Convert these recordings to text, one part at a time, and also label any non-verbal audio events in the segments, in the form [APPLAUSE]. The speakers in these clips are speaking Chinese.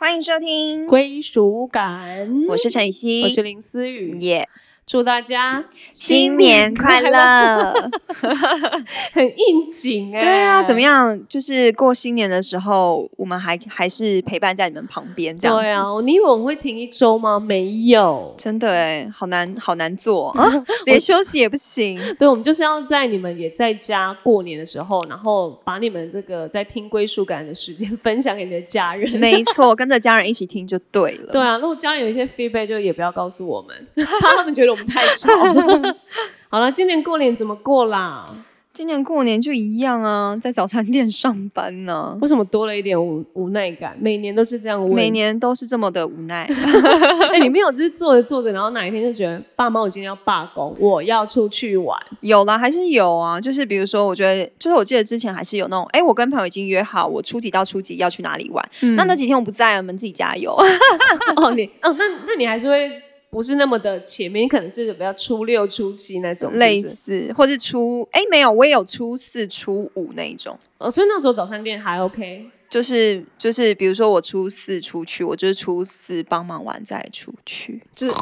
欢迎收听，归属感。我是陈雨欣，我是林思雨，耶，祝大家新年快！乐！[LAUGHS] 很应景哎、对啊，怎么？样？就是过新年的时候，我们还还是陪伴在你们旁边，这样子对啊，你以为我们会停一周吗？没有，真的哎，好难好难做啊，[LAUGHS] [LAUGHS] 连休息也不行。对，我们就是要在你们也在家过年的时候，然后把你们这个在听归属感的时间分享给你的家人。没错，跟着家人一起听就对了。对啊，如果家人有一些 feedback，就也不要告诉我们，怕他们觉得我们太吵。[LAUGHS] 好了，今年过年怎么过啦？今年过年就一样啊，在早餐店上班呢、为什么多了一点无无奈感？每年都是这样问。每年都是这么的无奈。[LAUGHS] 哎、你没有就是做着做着，然后哪一天就觉得爸妈，我今天要罢工，我要出去玩。有啦，还是有啊。就是比如说，我觉得，就是我记得之前还是有那种，哎，我跟朋友已经约好，我初几到初几要去哪里玩。那那几天我不在，我们自己加油。哦，你哦，那那你还是会不是那么的前面，你可能是比较初六、初七那种，类似，或是初，哎，没有，我也有初四、初五那一种。哦，所以那时候早餐店还 OK。就是就是，比如说我初四出去，我就是初四帮忙完再出去。就是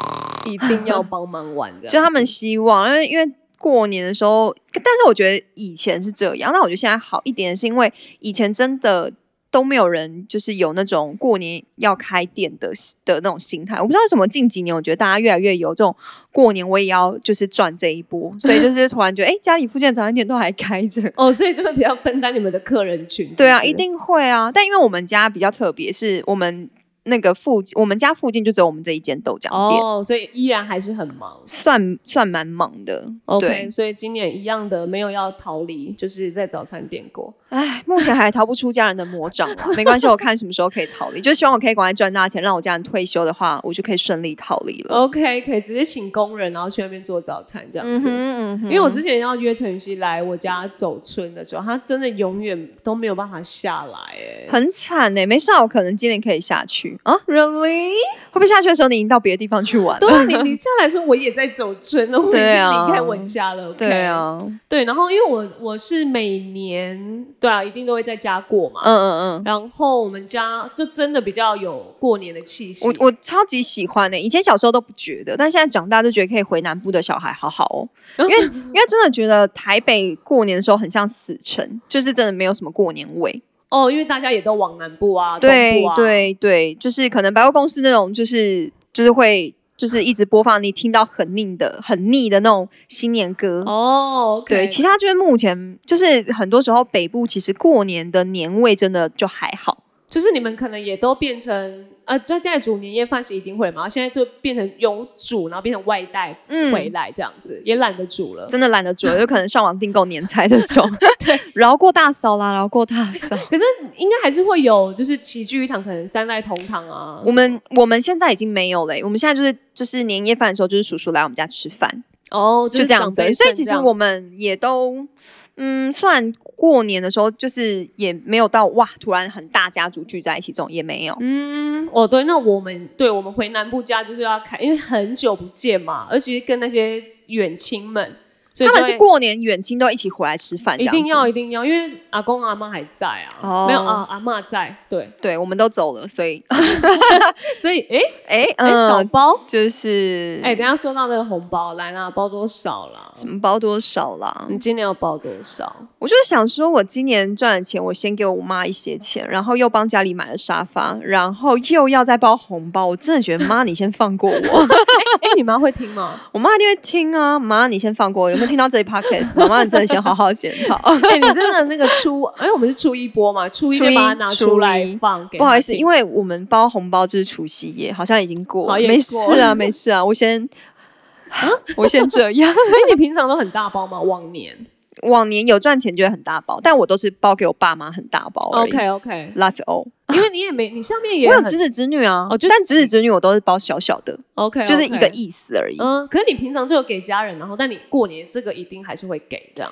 一定要帮忙玩这样，就他们希望，因为因为过年的时候，但是我觉得以前是这样，那我觉得现在好一点，是因为以前真的都没有人就是有那种过年要开店的的那种心态。我不知道为什么近几年，我觉得大家越来越有这种过年我也要就是赚这一波，[LAUGHS] 所以就是突然觉得，哎、家里附近的早餐店都还开着。[LAUGHS] 哦，所以就会比较分担你们的客人群。对啊，一。定会啊！但因为我们家比较特别，是我们那个附近，我们家附近就只有我们这一间豆浆店，哦，所以依然还是很忙。算算蛮忙的。OK，对，所以今年一样的没有要逃离，就是在早餐店过。唉，目前还逃不出家人的魔掌了。[LAUGHS] 没关系，我看什么时候可以逃离。就希望我可以赶快赚大钱，让我家人退休的话，我就可以顺利逃离了。OK，可以直接请工人，然后去那边做早餐这样子。嗯因为我之前要约陈雨希来我家走村的时候，他真的永远都没有办法下来，哎，很惨呢、没事啊，我可能今年可以下去啊。Really？会不会下去的时候你已经到别的地方去玩了？对啊，你你下来的时候我也在走村了，我已经离开我家了。OK 对，啊，对，然后因为我我是每年对啊，一定都会在家过嘛。嗯嗯嗯。然后我们家就真的比较有过年的气息。我我超级喜欢呢、以前小时候都不觉得，但现在长大就觉得可以回南部的小孩好好哦，[LAUGHS] 因为因为真的觉得台北过年的时候很像死城，就是真的没有什么过年味。哦，因为大家也都往南部啊，东对对对，就是可能百货公司那种，就是就是会就是一直播放你听到很腻的很腻的那种新年歌。哦对，其他就是目前就是很多时候北部其实过年的年味真的就还好。就是你们可能也都变成呃，在在煮年夜饭是一定会嘛，现在就变成有煮，然后变成外带嗯回来这样子，也懒得煮了。真的懒得煮了，[LAUGHS] 就可能上网订购年菜那种。[LAUGHS] 对，[LAUGHS] 饶过大嫂啦，饶过大嫂。可是应该还是会有，就是齐聚一堂，可能三代同堂啊。我们我们现在已经没有了欸、我们现在就是就是年夜饭的时候，就是叔叔来我们家吃饭，哦，就是这样子而已。所以其实我。我们也都嗯，算过年的时候，就是也没有到哇，突然很大家族聚在一起这种也没有。嗯，哦，对，那我们对我们回南部家就是要开，因为很久不见嘛，而且跟那些远亲们，所以他们是过年远亲都一起回来吃饭，一定要。一定要，因为阿公阿妈还在啊，哦没有啊，阿妈在，对，对，我们都走了，所以 [LAUGHS] 所以哎哎 [LAUGHS] 小包，就是哎，等一下说到那个红包，来啦，包多少啦？什么包多少啦？你今年要包多少？我就是想说，我今年赚的钱，我先给我妈一些钱，然后又帮家里买了沙发，然后又要再包红包。我真的觉得妈，你先放过我。[LAUGHS] 哎，你妈会听吗？我妈一定会听啊，妈，你先放过我。有没有听到这一 podcast？妈妈，你真的先好好检讨。[LAUGHS] 哎，你真的那个初，哎，我们是初一播嘛，初一先把它拿出来放给。不好意思，因为为我们包红包就是除夕夜，好像已经过了，没事啊，[LAUGHS] 没事啊，我先，[LAUGHS] 我先这样。哎，你平常都很大包吗？往年往年有赚钱就会很大包，但我都是包给我爸妈很大包而已。，OK OK，That's all。[LAUGHS] 因为你也没，你上面也很我有侄子侄女啊，哦就但侄子侄女我都是包小小的，OK，就是一个意思而已。嗯，可是你平常就有给家人，然后但你过年这个一定还是会给这样。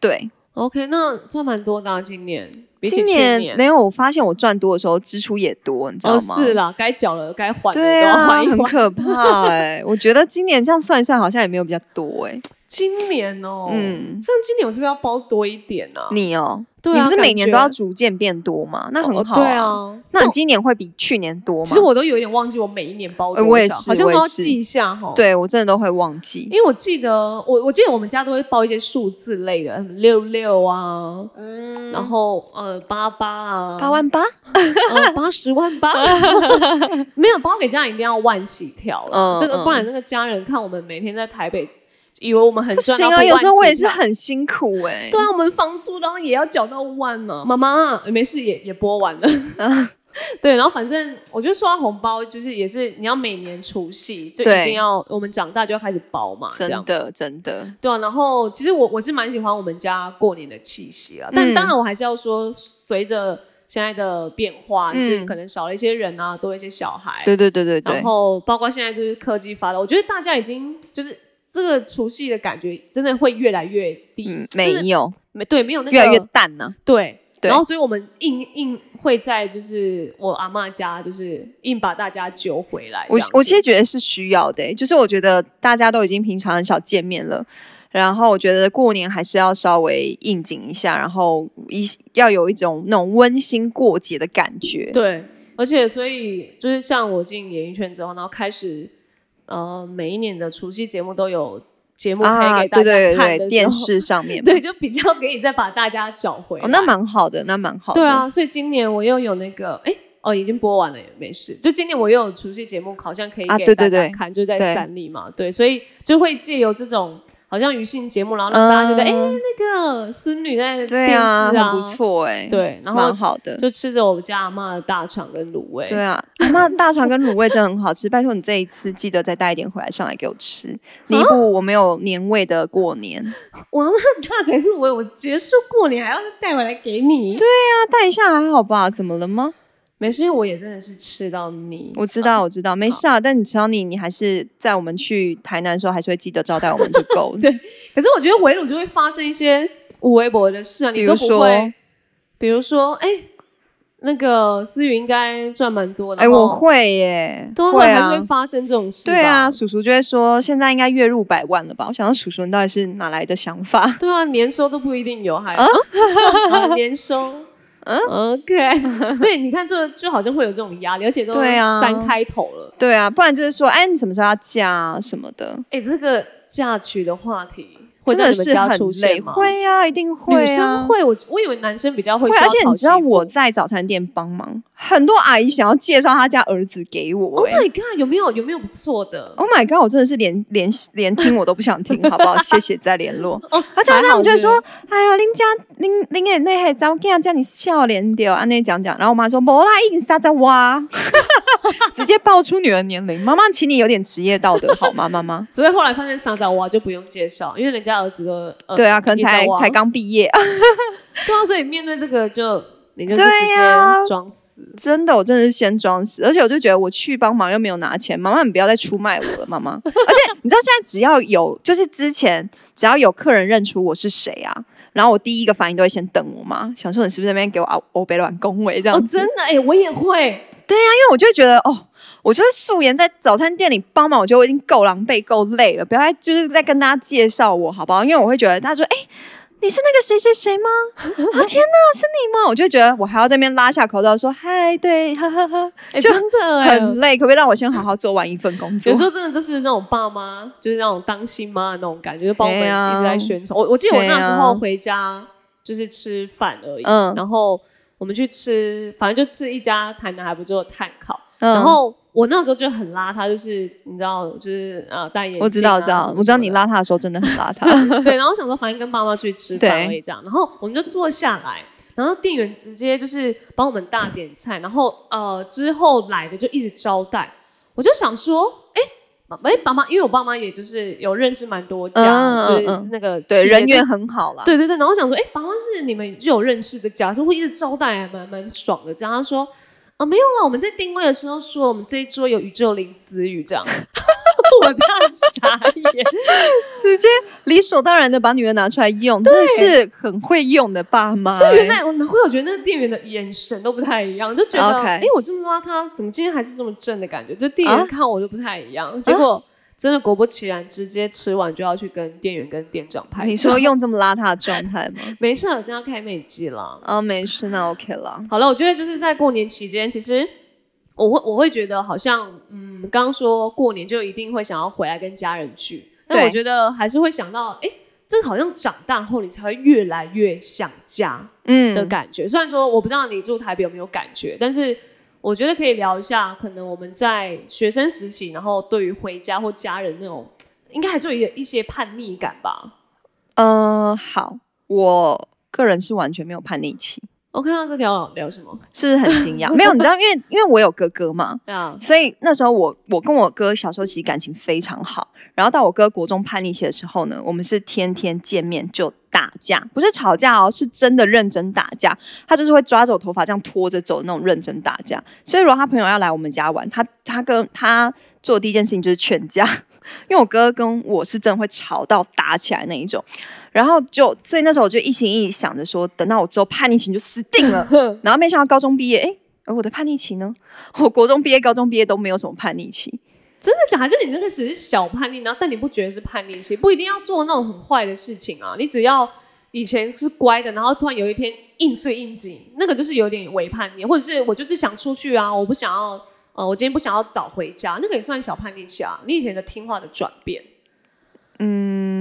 对，OK，那赚蛮多的、啊，今年比起今年年没有，我发现我赚多的时候支出也多，你知道哦吗？是啦，该缴了该还的对。很可怕哎、我觉得今年这样算一算，好像也没有比较多哎、今年哦，嗯。像今年我是不是要包多一点呢、啊？你哦，对啊，你不是每年都要逐渐变多吗？那很哦好、对啊，那你今年会比去年多吗？其实我都有一点忘记我每一年包多少，呃我也是好像都要记一下哈。，对我真的都会忘记。因为我记得我我记得我们家都会包一些数字类的，六六啊，嗯，然后呃八八啊，八万八，[LAUGHS] 呃八十万八，[LAUGHS] 没有包给家人一定要万起跳了，嗯这个嗯。不然那个家人看我们每天在台北，以为我们很赚行啊！有时候我也是很辛苦哎、对啊，我们房租然后也要缴到万呢、妈妈。没事也也播完了。[LAUGHS] [LAUGHS] 对，然后反正我觉得收到红包就是也是你要每年除夕就一定要我们长大就要开始包嘛，真的真的，对啊。然后其实我我是蛮喜欢我们家过年的气息啊，但嗯。当然我还是要说，随着现在的变化，就是嗯。可能少了一些人啊，多了一些小孩，对对对对对。然，后包括现在就是科技发达，我觉得大家已经就是这个除夕的感觉真的会越来越低，嗯，就是没有，没对没有那个越来越淡呢、对。对然后，所以我们硬硬会在就是我阿妈家，就是硬把大家揪回来我。我其实觉得是需要的欸、就是我觉得大家都已经平常很少见面了，然后我觉得过年还是要稍微应景一下，然后一要有一种那种温馨过节的感觉。对，而且所以就是像我进演艺圈之后，然后开始呃每一年的除夕节目都有节目可以啊，给大家对对对，看的，电视上面 [LAUGHS] 对，就比较可以再把大家找回来。哦，那蛮好的，那蛮好的。对，啊，所以今年我又有那个哎。哦，已经播完了也没事。就今年我又有除夕节目，好像可以啊给大对对对家看，就在对三立嘛，对，所以就会借由这种好像娱性节目，然后让大家觉得，哎、嗯那个孙女在电视啊，不错哎、，对，然后蛮好的。就吃着我们家阿妈的大肠跟卤味，对啊，阿妈大肠跟卤味真的很好吃，拜托你这一次记得再带一点回来上来给我吃，弥补我没有年味的过年。[LAUGHS] 我阿妈大肠卤味，我结束过年还要再带回来给你，对，啊带一下还好吧？怎么了吗？没事，因为我也真的是吃到你，我知道，我知道，没事啊。但你只要你，你还是在我们去台南的时候，还是会记得招待我们就够了。[LAUGHS] 对可是我觉得围炉就会发生一些无微博的事啊，你都不会，比如说，哎、那个思雨应该赚蛮多的，哎、我会耶，对啊，会啊还是会。发生这种事，对啊，，叔叔就会说现在应该月入百万了吧？我想说叔叔你到底是哪来的想法？对啊，年收都不一定有，还、啊、年收。嗯，[LAUGHS] OK，[LAUGHS] 所以你看，这就好像会有这种压力，而且都三开头了。对啊，不然就是说，哎，你什么时候要嫁啊什么的，哎、这个嫁娶的话题会真的是在你们家很累。出现吗？会啊，一定会啊。女生会，我我以为男生比较会会，而且你知道我在早餐店帮忙，很多阿姨想要介绍她家儿子给我、，Oh 哎、my god，有没有有没有不错的？Oh my god！我真的是连连连听我都不想听，好不好？谢谢再联络。[LAUGHS] 哦，而且他还好是们就会说：“哎呀，恁家恁恁的那还早囝叫你笑脸掉啊，那讲讲。”然后我妈说：“没啦，已经杀在哇。[LAUGHS] ”直接爆出女儿年龄。妈妈，请你有点职业道德好吗？妈妈。[LAUGHS] 所以后来发现傻傻娃就不用介绍，因为人家儿子都呃对啊，可能才才刚毕业。[LAUGHS] 对啊，所以面对这个就你就是对直接装死。真的，我真的是先装死，而且我就觉得我去帮忙又没有拿钱，妈妈你不要再出卖我了，妈妈。[LAUGHS] 而且你知道现在只要有，就是之前只要有客人认出我是谁啊，然后我第一个反应都会先等我妈，想说你是不是在那边给我欧欧北乱恭维这样哦，子。真的哎、我也会。因为我就会觉得哦，我就是素颜在早餐店里帮忙，我觉得我已经够狼狈、够累了，不要再就是在跟大家介绍我好不好？因为我会觉得大家说，哎、你是那个谁谁谁吗？啊 [LAUGHS] 天哪，是你吗？我就觉得我还要在那边拉下口罩说嗨，对，呵呵呵，哎、就真的哎、很累，可不可以让我先好好做完一份工作？有时候真的就是那种爸妈，就是那种当新妈的那种感觉，就帮我们一直在宣传。我我记得我那时候回家就是吃饭而已，嗯然后我们去吃，反正就吃一家台南还不错的炭烤，嗯然后我那时候就很邋遢，就是你知道，就是呃戴眼镜、啊，我知道，我知道，我知道你邋遢的时候真的很邋遢。[LAUGHS] 对，然后想说反正跟爸妈出去吃饭对而已这样，然后我们就坐下来，然后店员直接就是帮我们大点菜，然后呃之后来的就一直招待，我就想说，哎。哎，爸妈，因为我爸妈也就是有认识蛮多家，就是嗯那个对，人缘很好啦。对对对，然后想说，哎，爸妈是你们就有认识的家，说会一直招待，还蛮蛮爽的。这样他说，啊，没有了，我们在定位的时候说，我们这一桌有宇宙林思雨这样，[LAUGHS] 我大傻眼。[LAUGHS] 直接理所当然的把女儿拿出来用，真的是很会用的爸妈、所以原欸来我难怪我觉得那个店员的眼神都不太一样，就觉得哎，我这么邋遢，怎么今天还是这么正的感觉？就店员啊看我就不太一样，结果真的果不其然，直接吃完就要去跟店员跟店长拍。你说用这么邋遢的状态吗？[LAUGHS] 没事，我真要开美肌了。啊，没事，那 OK 了。好了，我觉得就是在过年期间，其实我会我会觉得好像，嗯，刚刚说过年就一定会想要回来跟家人聚，但我觉得还是会想到，哎，这好像长大后你才会越来越想家嗯的感觉。虽然说我不知道你住台北有没有感觉，但是我觉得可以聊一下，可能我们在学生时期，然后对于回家或家人那种，应该还是有一个一些叛逆感吧。嗯，好，我个人是完全没有叛逆期，OK，那这条聊什么？是不是很惊讶？[LAUGHS] 没有，你知道，因为因为我有哥哥嘛，对啊，所以那时候我我跟我哥小时候其实感情非常好。然后到我哥国中叛逆期的时候呢，我们是天天见面就打架，不是吵架哦，是真的认真打架。他就是会抓着我头发这样拖着走的那种认真打架。所以如果他朋友要来我们家玩，他他跟他做的第一件事情就是劝架，[LAUGHS] 因为我哥跟我是真的会吵到打起来那一种。然后就所以那时候我就一心一意想着说，等到我之后叛逆期就死定了。[LAUGHS] 然后没想到高中毕业，哎，而我的叛逆期呢？我国中毕业、高中毕业都没有什么叛逆期。真的假？还是你那个只是小叛逆，然后但你不觉得是叛逆期？不一定要做那种很坏的事情啊，你只要以前是乖的，然后突然有一天应碎应急，那个就是有点违叛逆，或者是我就是想出去啊，我不想要，呃，我今天不想要早回家，那个也算小叛逆期啊。你以前的听话的转变，嗯，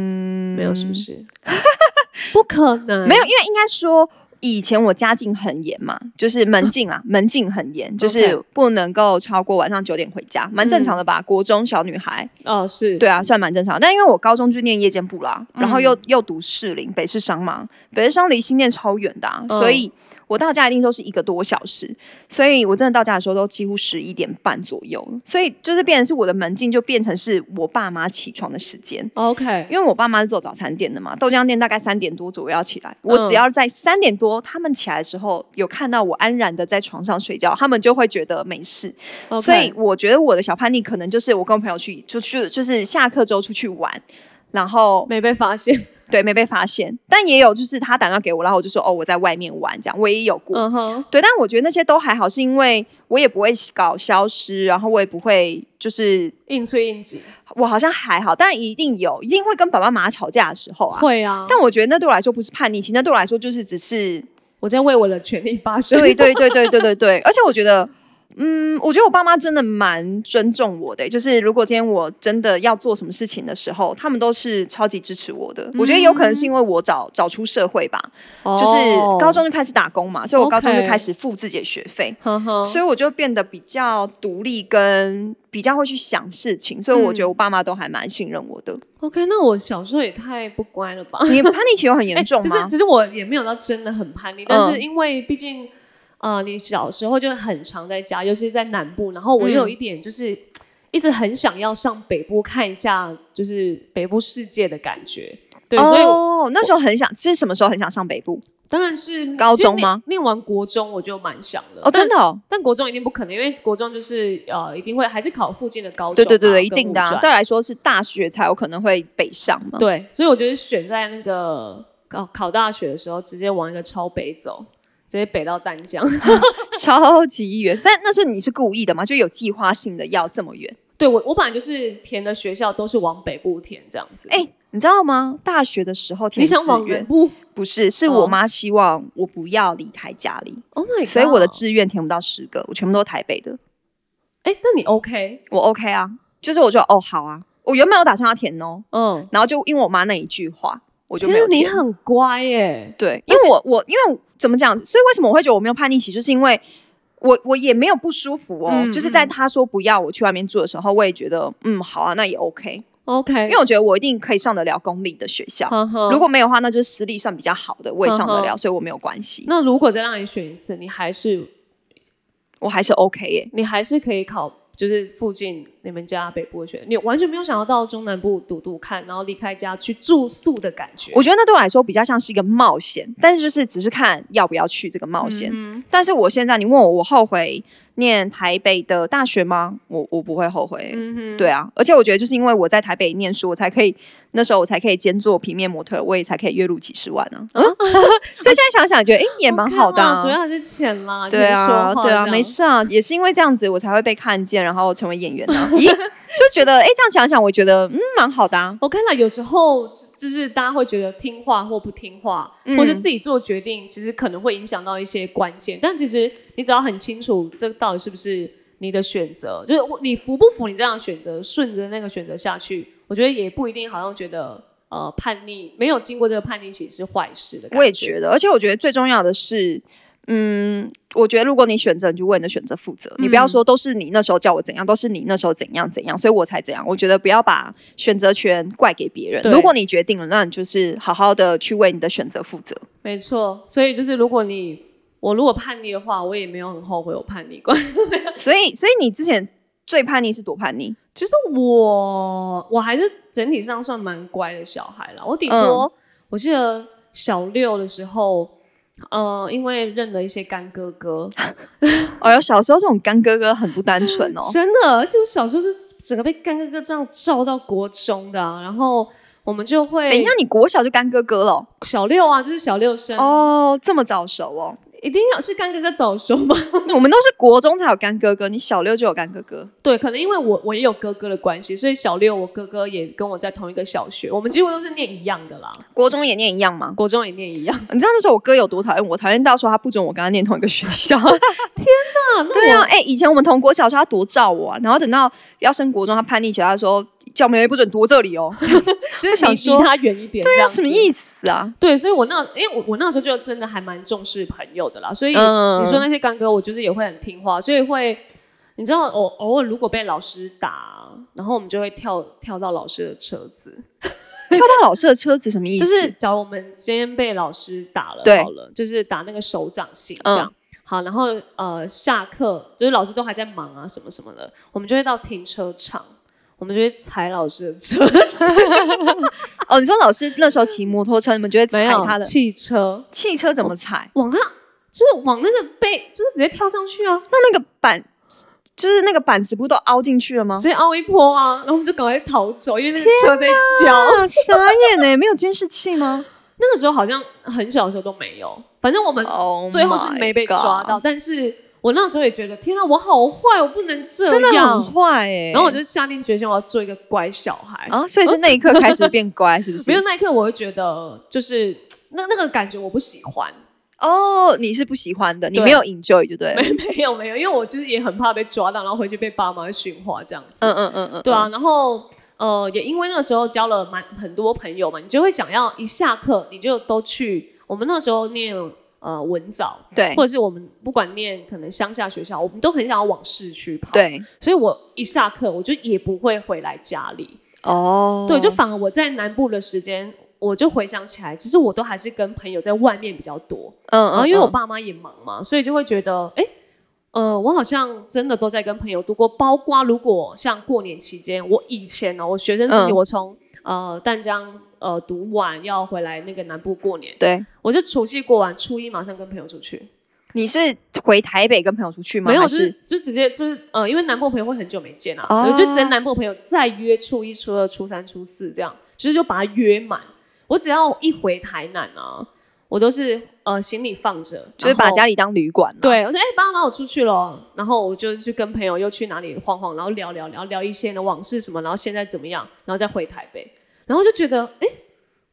没有是不是？[LAUGHS] 不可能，没有，因为应该说以前我家境很严嘛，就是门禁啊，[LAUGHS] 门禁很严，就是不能够超过晚上九点回家，蛮正常的吧？国中小女孩，哦，是。对啊，算蛮正常。但因为我高中就念夜间部啦，然后又、又读士林北市商嘛，北市商离新店超远的、啊，嗯。所以我到家一定都是一个多小时，所以我真的到家的时候都几乎十一点半左右，所以就是变成是我的门禁就变成是我爸妈起床的时间。OK，因为我爸妈是做早餐店的嘛，豆浆店大概三点多左右要起来。我只要在三点多他们起来的时候，有看到我安然的在床上睡觉，他们就会觉得没事。所以我觉得我的小叛逆可能就是我跟我朋友去就去，就是下课之后出去玩，然后没被发现，对没被发现，但也有就是他打电话给我，然后我就说哦我在外面玩这样，我也有过。嗯哼，对，但我觉得那些都还好，是因为我也不会搞消失，然后我也不会就是应催应急，我好像还好，但一定有，一定会跟爸爸妈妈吵架的时候啊。会啊，但我觉得那对我来说不是叛逆期，那对我来说就是只是我在为我的权利发声，对对对对对对对，而且我觉得。嗯，我觉得我爸妈真的蛮尊重我的欸、就是如果今天我真的要做什么事情的时候，他们都是超级支持我的。我觉得有可能是因为我早早出社会吧，哦就是高中就开始打工嘛，所以我高中就开始付自己的学费所以我就变得比较独立，跟比较会去想事情，所以我觉得我爸妈都还蛮信任我的。OK，那我小时候也太不乖了吧？[LAUGHS] 你叛逆期有很严重哎吗？其实其实我也没有到真的很叛逆，但是因为毕竟，呃，你小时候就很常在家，尤其是在南部，然后我有一点就是、一直很想要上北部看一下，就是北部世界的感觉。对，所以那时候很想，是什么时候很想上北部？当然是高中吗念？完国中我就蛮想的哦，真的哦，但国中一定不可能，因为国中就是呃，一定会还是考附近的高中嘛，对对对对，一定的、啊。再来说是大学才有可能会北上嘛。对，所以我觉得选在那个考考大学的时候，直接往一个超北走，直接北到淡江。[LAUGHS] 超级远。但那是你是故意的吗？就有计划性的要这么远？对我，我本来就是填的学校都是往北部填这样子。哎、你知道吗？大学的时候填你想往志愿南部不是，是哦我妈希望我不要离开家里，？Oh my god！所以我的志愿填不到十个，我全部都是台北的。哎，那你 OK？我 OK 啊，就是我就哦好啊，我原本有打算要填哦，嗯，然后就因为我妈那一句话，我就天啊，没有填。你很乖耶。对，因为我我因为怎么讲，所以为什么我会觉得我没有叛逆期，就是因为我我也没有不舒服哦，嗯就是在他说不要我去外面住的时候，我也觉得嗯好啊，那也 OK，OK，因为我觉得我一定可以上得了公立的学校。呵呵如果没有的话，那就是私立算比较好的，我也上得了，所以我没有关系，那如果再让你选一次，你还是我还是 OK 耶。你还是可以考，就是附近你们家北部的学校，你完全没有想要到中南部读读看，然后离开家去住宿的感觉。我觉得那对我来说比较像是一个冒险，但是就是只是看要不要去这个冒险。但是我现在你问我，我后悔念台北的大学吗？我我不会后悔。对啊，而且我觉得就是因为我在台北念书，我才可以那时候我才可以兼做平面模特，我也才可以月入几十万啊。[LAUGHS] 所以现在想想，觉得哎、也蛮好的、主要是钱啦。对啊，对啊，没事。事啊，也是因为这样子，我才会被看见，然然后成为演员呢？[LAUGHS] 咦，就觉得哎，这样想想，我觉得嗯，蛮好的啊。我看了，有时候就是大家会觉得听话或不听话，或是自己做决定，其实可能会影响到一些关键。但其实你只要很清楚，这到底是不是你的选择，就是你服不服你这样选择，顺着那个选择下去，我觉得也不一定，好像觉得。呃，叛逆没有经过这个叛逆期是坏事的。我也觉得，而且我觉得最重要的是，嗯，我觉得如果你选择，你就为你的选择负责。你不要说都是你那时候叫我怎样，都是你那时候怎样怎样，所以我才怎样。我觉得不要把选择权怪给别人。如果你决定了，那你就是好好的去为你的选择负责。没错，所以就是如果你我如果叛逆的话，我也没有很后悔我叛逆过。[LAUGHS] 所以，所以你之前最叛逆是多叛逆？其实我我还是整体上算蛮乖的小孩了。我顶多我记得小六的时候，呃，因为认了一些干哥哥。[LAUGHS] 哎呦，小时候这种干哥哥很不单纯哦，[LAUGHS] 真的。而且我小时候就整个被干哥哥这样照到国中的，然后我们就会等一下，你国小就干哥哥了？小六啊，就是小六生哦，这么早熟哦。一定要是干哥哥早熟吗？[LAUGHS] 我们都是国中才有干哥哥，你小六就有干哥哥。对，可能因为我我也有哥哥的关系，所以小六我哥哥也跟我在同一个小学，我们几乎都是念一样的啦。国中也念一样吗？国中也念一样。[LAUGHS] 你知道那时候我哥有多讨厌我？讨厌到说他不准我跟他念同一个学校。[LAUGHS] 天哪！对啊，哎，以前我们同国小时候，他多照我啊。然后等到要升国中，他叛逆起来，他说。叫妹妹不准躲这里哦，[LAUGHS] 就是想离他远一点，对啊，什么意思啊？对，所以我那因为我我那时候就真的还蛮重视朋友的啦，所以你说那些干哥，我就是也会很听话，所以会你知道，我偶尔如果被老师打，然后我们就会跳跳到老师的车子，[LAUGHS] 跳到老师的车子什么意思？就是假如我们今天被老师打了，好了，就是打那个手掌心这样，好，然后呃下课就是老师都还在忙啊什么什么的，我们就会到停车场。我们就会踩老师的车子。[LAUGHS] 哦，你说老师那时候骑摩托车，你们就会踩他的汽车？汽车怎么踩？往上，就是往那个背，就是直接跳上去啊。那那个板，就是那个板子，不都凹进去了吗？直接凹一波啊，然后我们就赶快逃走，因为那个车在叫。傻眼呢，没有监视器吗？[LAUGHS] 那个时候好像很小的时候都没有，反正我们最后是没被抓到，但是。我那时候也觉得，天啊，我好坏，我不能这样，真的很坏哎。然后我就下定决心，我要做一个乖小孩啊。所以是那一刻开始变乖，是不是？[LAUGHS] 没有那一刻，我会觉得就是那那个感觉我不喜欢。哦，你是不喜欢的，你没有 enjoy 就对。没没有没有，因为我就是也很怕被抓到，然后回去被爸妈训话这样子。嗯嗯嗯嗯，对啊。然后呃，也因为那个时候交了蛮很多朋友嘛，你就会想要一下课你就都去。我们那时候念。呃，文藻对，或者是我们不管念可能乡下学校，我们都很想要往市区跑。对，所以我一下课，我就也不会回来家里。哦，对，就反而我在南部的时间，我就回想起来，其实我都还是跟朋友在外面比较多。嗯嗯。然后因为我爸妈也忙嘛，所以就会觉得，哎，呃，我好像真的都在跟朋友度过。包括如果像过年期间，我以前呢，我学生时期，我从呃淡江。呃，读完要回来那个南部过年，对我就除夕过完，初一马上跟朋友出去。你是回台北跟朋友出去吗？没有，就是就直接就是呃，因为南部朋友会很久没见啊，就直接南部朋友再约初一、初二、初三、初四这样，其实就把它约满。我只要一回台南啊，我都是呃行李放着，就是把家里当旅馆。对，我说哎，爸妈我出去了，然后我就去跟朋友又去哪里晃晃，然后聊聊聊聊一些的往事什么，然后现在怎么样，然后再回台北。然后就觉得，哎，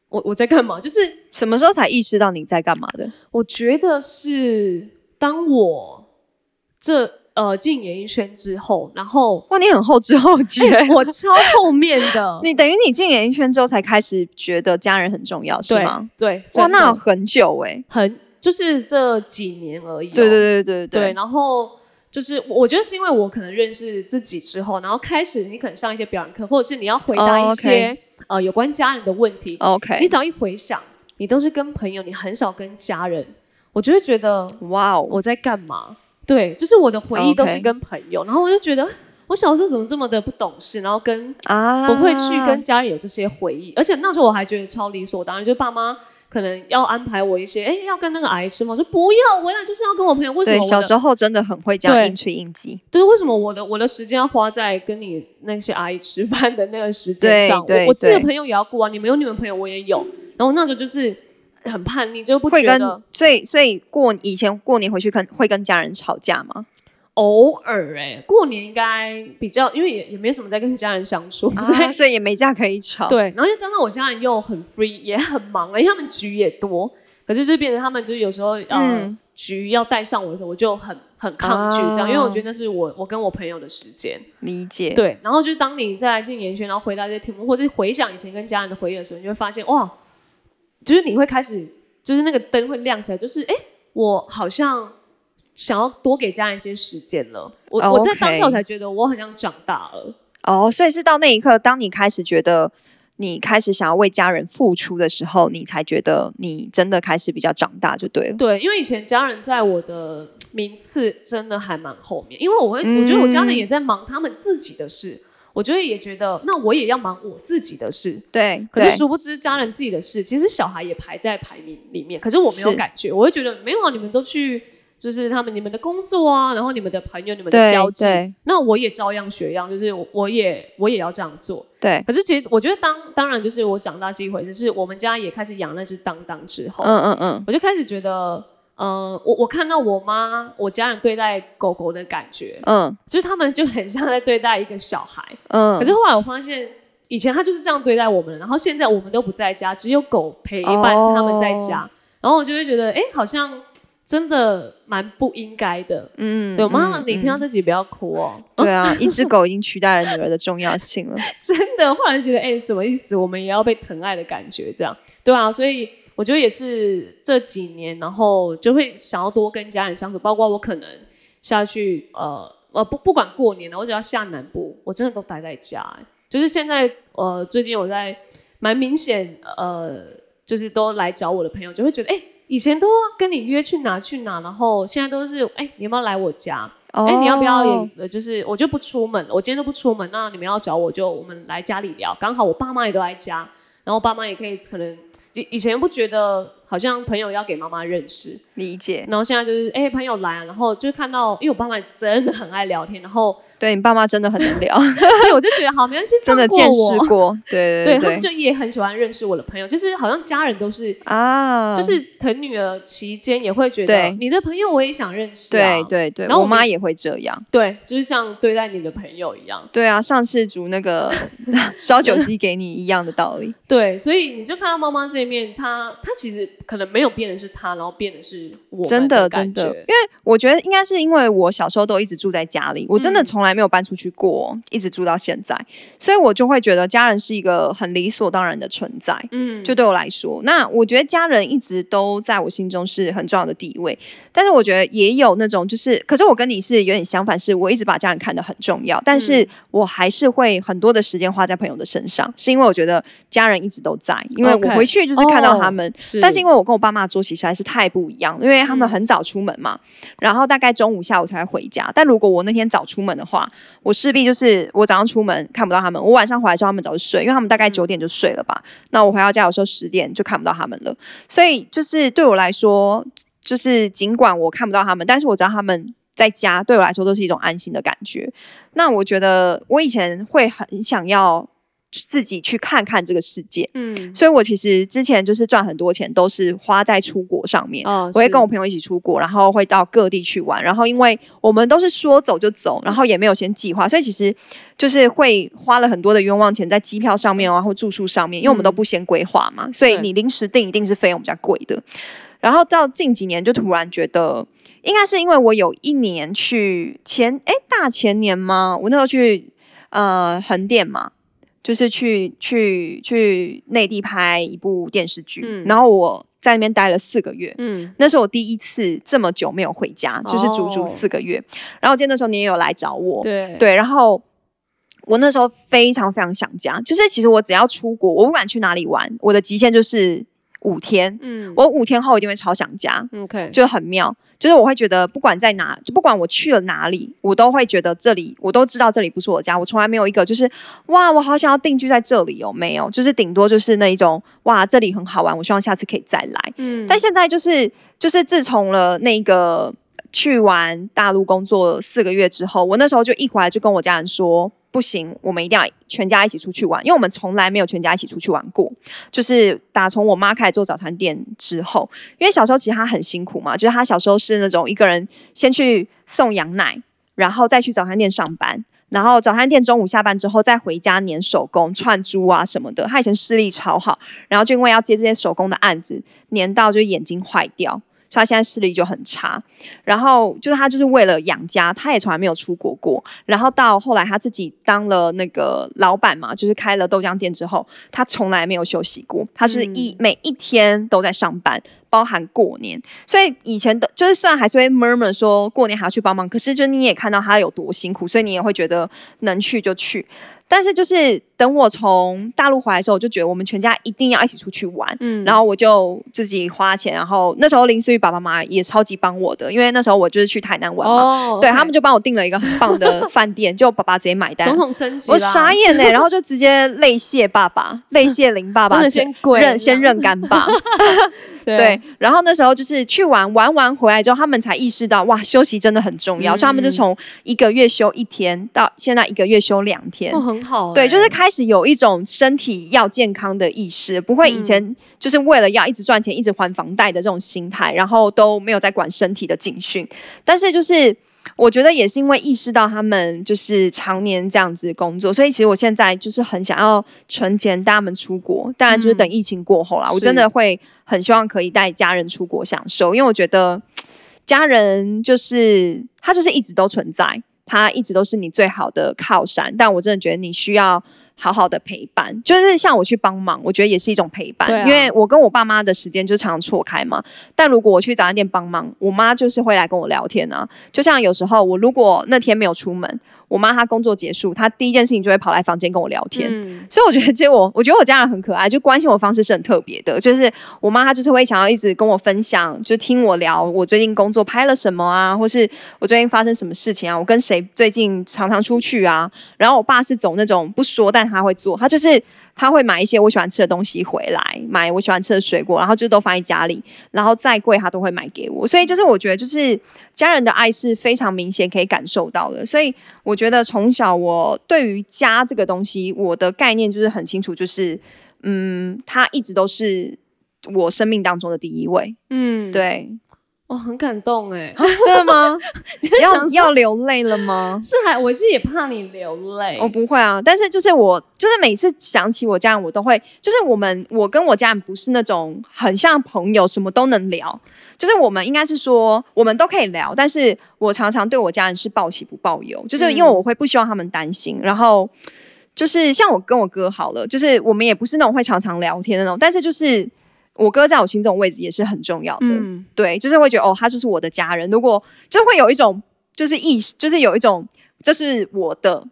我我在干嘛？就是什么时候才意识到你在干嘛的？我觉得是当我这呃进演艺圈之后，然后哇，你很后知后觉，我超后面的。[LAUGHS] 你等于你进演艺圈之后才开始觉得家人很重要，是吗？对，哇，那很久哎，很就是这几年而已。对对对对对。然后就是我觉得是因为我可能认识自己之后，然后开始你可能上一些表演课，或者是你要回答一些。呃，有关家人的问题，OK，你只要一回想，你都是跟朋友，你很少跟家人，我就会觉得，哇哦，我在干嘛？对，就是我的回忆都是跟朋友，然后我就觉得，我小时候怎么这么的不懂事，然后跟啊不会去跟家人有这些回忆，而且那时候我还觉得超理所当然，就爸妈。可能要安排我一些，哎，要跟那个阿姨吃吗？我说不要，回来就是要跟我朋友。为什么？小时候真的很会这样应去应激。对，为什么我的我的时间要花在跟你那些阿姨吃饭的那个时间上？我我自己的朋友也要过啊，你们有你们朋友，我也有。然后那时候就是很叛逆，就不觉得。所以所以过以前过年回去跟会跟家人吵架吗？偶尔哎、过年应该比较，因为也也没什么在跟家人相处，所以啊所以也没架可以吵。对，然后又加上我家人又很 free，也很忙了，因为他们局也多，可是就变成他们就是有时候呃、嗯局要带上我的时候，我就很很抗拒这样，因为我觉得那是我我跟我朋友的时间。理解。对，然后就是当你在进演艺圈，然后回答这些题目，或是回想以前跟家人的回忆的时候，你就会发现哇，就是你会开始，就是那个灯会亮起来，就是哎，诶我好像想要多给家人一些时间了。我、哦我在当下我才觉得我好像长大了。哦，所以是到那一刻，当你开始觉得你开始想要为家人付出的时候，你才觉得你真的开始比较长大，就对了。对，因为以前家人在我的名次真的还蛮后面，因为我会，我觉得我家人也在忙他们自己的事，我觉得也觉得那我也要忙我自己的事。对，可是殊不知，家人自己的事，其实小孩也排在排名里面。可是我没有感觉，我会觉得没有啊，你们都去，就是他们你们的工作啊，然后你们的朋友、你们的交际，那我也照样学样，就是我我也我也要这样做。对，可是其实我觉得当当然就是我长大是一回事，是我们家也开始养那只当当之后，嗯嗯嗯，我就开始觉得，呃，我我看到我妈我家人对待狗狗的感觉，嗯。就是他们就很像在对待一个小孩。嗯，可是后来我发现，以前他就是这样对待我们，然后现在我们都不在家，只有狗陪伴哦。他们在家，然后我就会觉得，哎，好像真的蛮不应该的。嗯，对，妈，嗯你听到嗯这集不要哭哦，[LAUGHS] [LAUGHS] 对啊，一只狗已经取代了女儿的重要性了。真的。后来就觉得，哎，什么意思？我们也要被疼爱的感觉，这样对啊。所以我觉得也是这几年，然后就会想要多跟家人相处，包括我可能下去，呃呃，不不管过年了，我只要下南部，我真的都待在家、哎就是现在，呃，最近我在蛮明显，呃，就是都来找我的朋友，就会觉得，哎、以前都跟你约去哪去哪，然后现在都是，哎、你要不要来我家？哎、你要不要哦也，呃，就是我就不出门，我今天都不出门，那你们要找我就我们来家里聊，刚好我爸妈也都在家，然后爸妈也可以可能以以前不觉得好像朋友要给妈妈认识，理解？然后现在就是哎、朋友来啊，然后就看到，因为我爸妈真的很爱聊天，然后对你爸妈真的很能聊，[LAUGHS] 对我就觉得好没关系，[LAUGHS] 真的见识我。过。对对对他们就也很喜欢认识我的朋友，就是好像家人都是，啊，就是疼女儿期间也会觉得对你的朋友我也想认识、啊，对对对，然后我妈也会这样。对，就是像对待你的朋友一样。对啊，上次煮那个 [LAUGHS] 烧酒鸡给你一样的道理。对，所以你就看到妈妈这一面，她她其实可能没有变的是他，然后变的是我们真的感真的，觉。因为我觉得应该是因为我小时候都一直住在家里，我真的嗯。从来没有搬出去过，一直住到现在，所以我就会觉得家人是一个很理所当然的存在。嗯，就对我来说，那我觉得家人一直都在我心中是很重要的地位，但是我觉得也有那种就是，可是我跟你是有点相反，是我一直把家人看得很重要，但是嗯。我还是会很多的时间花在朋友的身上，是因为我觉得家人一直都在，因为我回去就是看到他们，但是因为我跟我爸妈的作息实在是太不一样了，因为他们嗯很早出门嘛，然后大概中午下午才会回家。但如果我那天早出门的话，我势必就是我早上出门看不到他们，我晚上回来的时候他们早就睡，因为他们大嗯概九点就睡了吧。那我回到家有时候十点就看不到他们了，所以就是对我来说，就是尽管我看不到他们，但是我知道他们。在家对我来说都是一种安心的感觉。那我觉得我以前会很想要自己去看看这个世界，嗯所以我其实之前就是赚很多钱，都是花在出国上面。哦，我会跟我朋友一起出国，然后会到各地去玩。然后因为我们都是说走就走，然后也没有先计划，所以其实就是会花了很多的冤枉钱在机票上面啊，或住宿上面，因为我们都不先规划嘛，所以你临时订一定是费用比较贵的。然后到近几年就突然觉得，应该是因为我有一年去前哎大前年吗？我那时候去呃横店嘛，就是去去去内地拍一部电视剧，嗯然后我在那边待了四个月。嗯那是我第一次这么久没有回家，就是足足哦四个月。然后我记得那时候你也有来找我，对对，然后我那时候非常非常想家，就是其实我只要出国，我不管去哪里玩，我的极限就是五天。嗯我五天后一定会超想家，OK 就很妙。就是我会觉得，不管在哪，就不管我去了哪里，我都会觉得这里，我都知道这里不是我家。我从来没有一个就是哇，我好想要定居在这里哦，没有，就是顶多就是那一种哇，这里很好玩，我希望下次可以再来。嗯但现在就是就是自从了那个去完大陆工作四个月之后，我那时候就一回来就跟我家人说。不行，我们一定要全家一起出去玩，因为我们从来没有全家一起出去玩过。就是打从我妈开始做早餐店之后，因为小时候其实她很辛苦嘛，就是她小时候是那种一个人先去送羊奶，然后再去早餐店上班。然后早餐店中午下班之后再回家粘手工串珠啊什么的，他以前视力超好，然后就因为要接这些手工的案子，粘到就眼睛坏掉。所以他现在视力就很差，然后就是他就是为了养家，他也从来没有出国过。然后到后来他自己当了那个老板嘛，就是开了豆浆店之后，他从来没有休息过，他是一每一天都在上班，包含过年。所以以前的，就是虽然还是会 murmur 说过年还要去帮忙，可是就你也看到他有多辛苦，所以你也会觉得能去就去。但是就是等我从大陆回来的时候，我就觉得我们全家一定要一起出去玩。嗯，然后我就自己花钱，然后那时候林思雨爸爸妈妈也超级帮我的，因为那时候我就是去台南玩嘛，对他们就帮我订了一个很棒的饭店，[LAUGHS] 就爸爸直接买单，总统升级，我傻眼呢，然后就直接泪谢爸爸，[LAUGHS] 泪谢林爸爸，真的先认先认干爸。[LAUGHS] 对，然后那时候就是去玩，玩完回来之后，他们才意识到哇，休息真的很重要，所以他们就从一个月休一天到现在一个月休两天，哦，很好。对，就是开始有一种身体要健康的意识，不会以前就是为了要一直赚钱、一直还房贷的这种心态，然后都没有在管身体的警讯。但是就是。我觉得也是因为意识到他们就是常年这样子工作，所以其实我现在就是很想要存钱带他们出国。当然就是等疫情过后啦，我真的会很希望可以带家人出国享受，因为我觉得家人就是他就是一直都存在，他一直都是你最好的靠山。但我真的觉得你需要。好好的陪伴，就是像我去帮忙，我觉得也是一种陪伴。因为我跟我爸妈的时间就常常错开嘛。但如果我去早餐店帮忙，我妈就是会来跟我聊天啊。就像有时候我如果那天没有出门。我妈她工作结束，她第一件事情就会跑来房间跟我聊天，所以我觉得其实我我觉得我家人很可爱，就关心我方式是很特别的。就是我妈她就是会想要一直跟我分享，就听我聊我最近工作拍了什么啊，或是我最近发生什么事情啊，我跟谁最近常常出去啊。然后我爸是走那种不说，但他会做，他就是。他会买一些我喜欢吃的东西回来，买我喜欢吃的水果，然后就都放在家里，然后再贵他都会买给我。所以就是我觉得，就是家人的爱是非常明显可以感受到的。所以我觉得从小我对于家这个东西，我的概念就是很清楚，就是嗯，他一直都是我生命当中的第一位。嗯，对。哦，很感动哎，真的吗？[LAUGHS] 要要流泪了吗？[LAUGHS] 是还我是也怕你流泪，我不会啊。但是就是我就是每次想起我家人，我都会就是我们我跟我家人不是那种很像朋友，什么都能聊。就是我们应该是说我们都可以聊，但是我常常对我家人是报喜不报忧，就是因为我会不希望他们担心。然后就是像我跟我哥好了，就是我们也不是那种会常常聊天的那种，但是就是。我哥在我心中位置也是很重要的，对，就是会觉得哦，他就是我的家人。如果就会有一种就是意识，就是有一种这是我的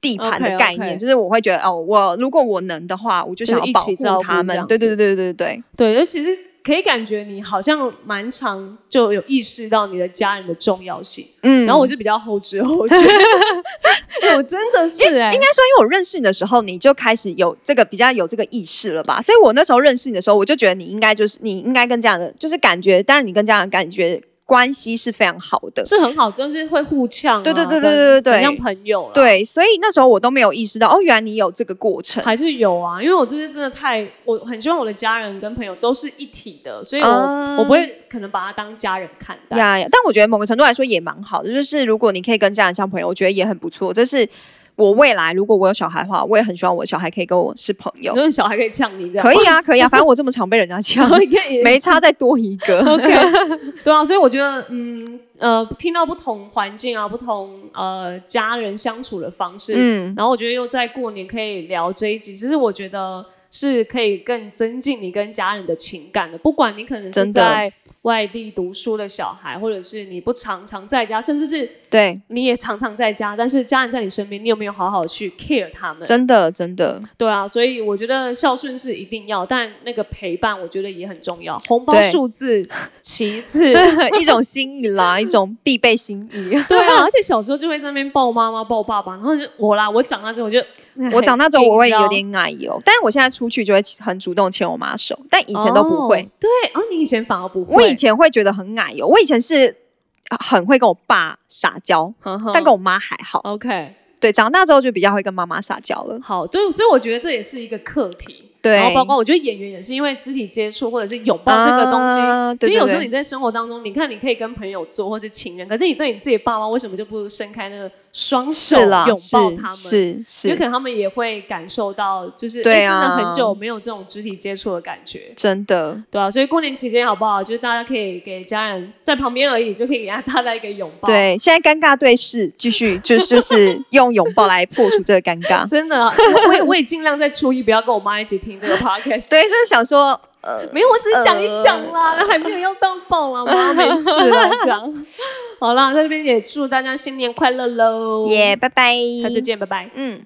地盘的概念，就是我会觉得哦，我如果我能的话，我就想要保护他们。对对对对对对对，对，其实。可以感觉你好像蛮常就有意识到你的家人的重要性，嗯，然后我就比较后知后觉，[LAUGHS] 我真的是哎，应该说，因为我认识你的时候，你就开始有这个比较有这个意识了吧？所以我那时候认识你的时候，我就觉得你应该就是你应该跟这样的就是感觉，当然你跟这样的感觉。关系是非常好的，是很好，就是会互呛，对对对对对对，像朋友。对，所以那时候我都没有意识到，哦，原来你有这个过程，还是有啊。因为我这些真的太，我很希望我的家人跟朋友都是一体的，所以我我不会可能把他当家人看待。呀呀，但我觉得某个程度来说也蛮好的，就是如果你可以跟家人像朋友，我觉得也很不错。这是。我未来如果我有小孩的话，我也很希望我的小孩可以跟我是朋友。就是小孩可以呛你这样？可以啊，可以啊，反正我这么常被人家呛，[LAUGHS] [LAUGHS] 没差再多一个。[LAUGHS] OK，对啊，所以我觉得，嗯呃，听到不同环境啊，不同呃家人相处的方式，嗯，然后我觉得又在过年可以聊这一集，其实我觉得是可以更增进你跟家人的情感的。不管你可能是在。外地读书的小孩，或者是你不常常在家，甚至是对你也常常在家，但是家人在你身边，你有没有好好去 care 他们？真的，真的，对啊，所以我觉得孝顺是一定要，但那个陪伴，我觉得也很重要。红包数字其次，[LAUGHS] 一种心意啦，一种必备心意。对啊，而且小时候就会在那边抱妈妈、抱爸爸，然后就我啦，我长大之后，我就我长大之后我会有点奶油，但是我现在出去就会很主动牵我妈手，但以前都不会。对，哦，你以前反而不会，我以前会觉得很。矮油，我以前是很会跟我爸撒娇，但跟我妈还好。OK，对，长大之后就比较会跟妈妈撒娇了。好，对，所以我觉得这也是一个课题。对，然后包括我觉得演员也是因为肢体接触或者是拥抱这个东西，啊对其实有时候你在生活当中，你看你可以跟朋友做或是情人，可是你对你自己爸妈为什么就不伸开那个双手，拥抱他们？是是，因为可能他们也会感受到，就是真的啊很久没有这种肢体接触的感觉，真的，对啊，所以过年期间好不好？就是大家可以给家人在旁边而已，就可以给他 [LAUGHS] 大家一个拥抱。，对，现在尴尬对视，继续就是就是用拥抱来破除这个尴尬。[LAUGHS] 真的，我我也我也尽量在初一不要跟我妈一起听这个 [LAUGHS] podcast。对，就是想说，呃，[LAUGHS] 没有，我只是讲一讲啦，还没有要到爆啦，妈没事啦，这样。好啦，在这边也祝大家新年快乐喽！[LAUGHS] 耶，拜拜，下次见，拜拜。嗯。